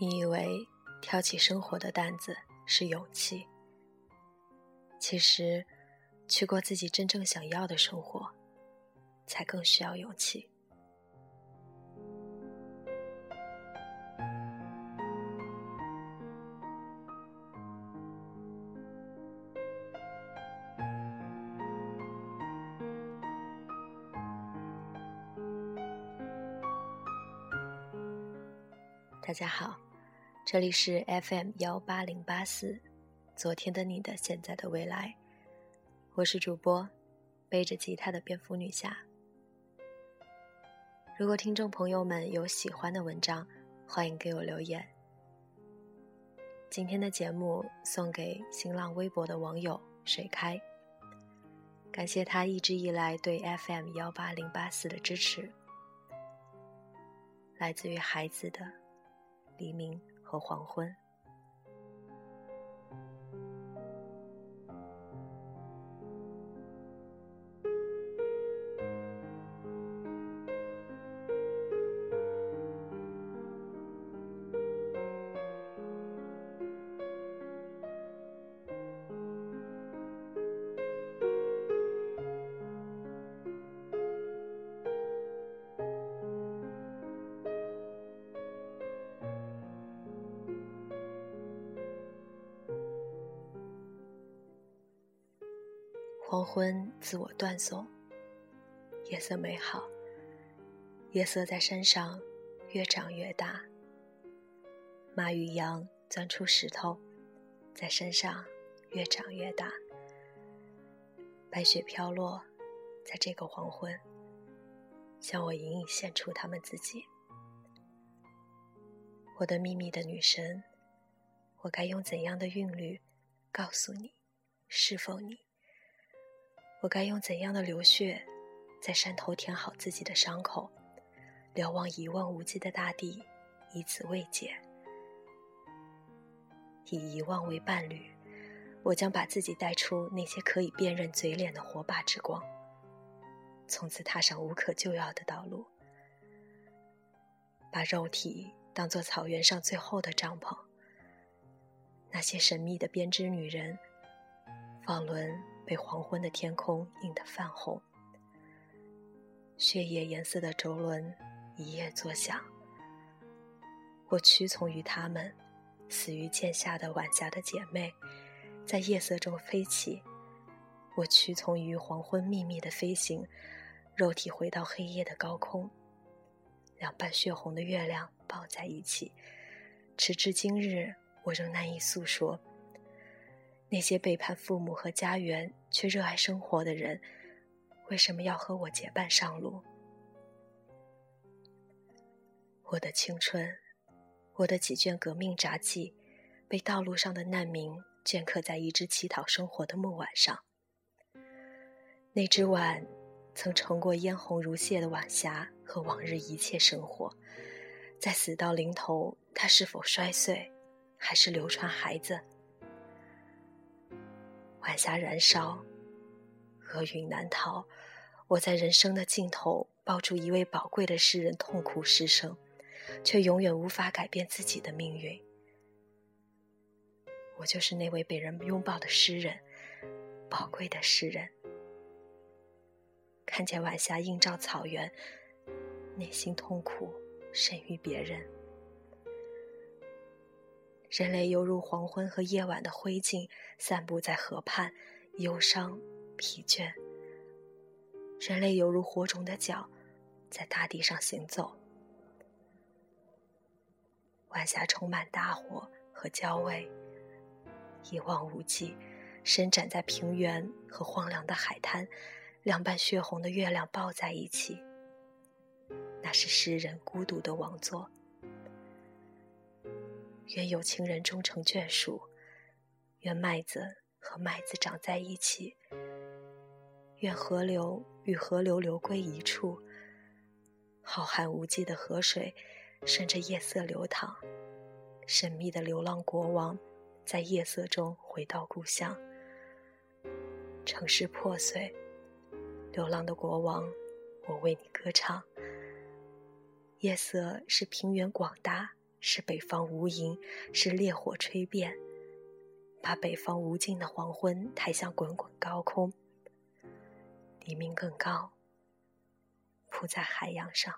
你以为挑起生活的担子是勇气，其实去过自己真正想要的生活，才更需要勇气。大家好，这里是 FM 幺八零八四，昨天的你的现在的未来，我是主播背着吉他的蝙蝠女侠。如果听众朋友们有喜欢的文章，欢迎给我留言。今天的节目送给新浪微博的网友水开，感谢他一直以来对 FM 幺八零八四的支持，来自于孩子的。黎明和黄昏。黄昏自我断送，夜色美好。夜色在山上越长越大。马与羊钻出石头，在山上越长越大。白雪飘落，在这个黄昏，向我隐隐现出他们自己。我的秘密的女神，我该用怎样的韵律告诉你，是否你？我该用怎样的流血，在山头填好自己的伤口，瞭望一望无际的大地，以此慰藉。以遗忘为伴侣，我将把自己带出那些可以辨认嘴脸的火把之光，从此踏上无可救药的道路。把肉体当作草原上最后的帐篷，那些神秘的编织女人，纺轮。被黄昏的天空映得泛红，血液颜色的轴轮一夜作响。我屈从于他们，死于剑下的晚霞的姐妹，在夜色中飞起。我屈从于黄昏秘密的飞行，肉体回到黑夜的高空，两半血红的月亮抱在一起。直至今日，我仍难以诉说。那些背叛父母和家园却热爱生活的人，为什么要和我结伴上路？我的青春，我的几卷革命札记，被道路上的难民镌刻在一只乞讨生活的木碗上。那只碗，曾盛过嫣红如血的晚霞和往日一切生活。在死到临头，它是否摔碎，还是流传孩子？晚霞燃烧，厄运难逃。我在人生的尽头抱住一位宝贵的诗人，痛哭失声，却永远无法改变自己的命运。我就是那位被人拥抱的诗人，宝贵的诗人。看见晚霞映照草原，内心痛苦甚于别人。人类犹如黄昏和夜晚的灰烬，散布在河畔，忧伤、疲倦。人类犹如火种的脚，在大地上行走。晚霞充满大火和焦味，一望无际，伸展在平原和荒凉的海滩，两半血红的月亮抱在一起。那是诗人孤独的王座。愿有情人终成眷属，愿麦子和麦子长在一起，愿河流与河流流归一处。浩瀚无际的河水顺着夜色流淌，神秘的流浪国王在夜色中回到故乡。城市破碎，流浪的国王，我为你歌唱。夜色是平原广大。是北方无垠，是烈火吹遍，把北方无尽的黄昏抬向滚滚高空。黎明更高，铺在海洋上。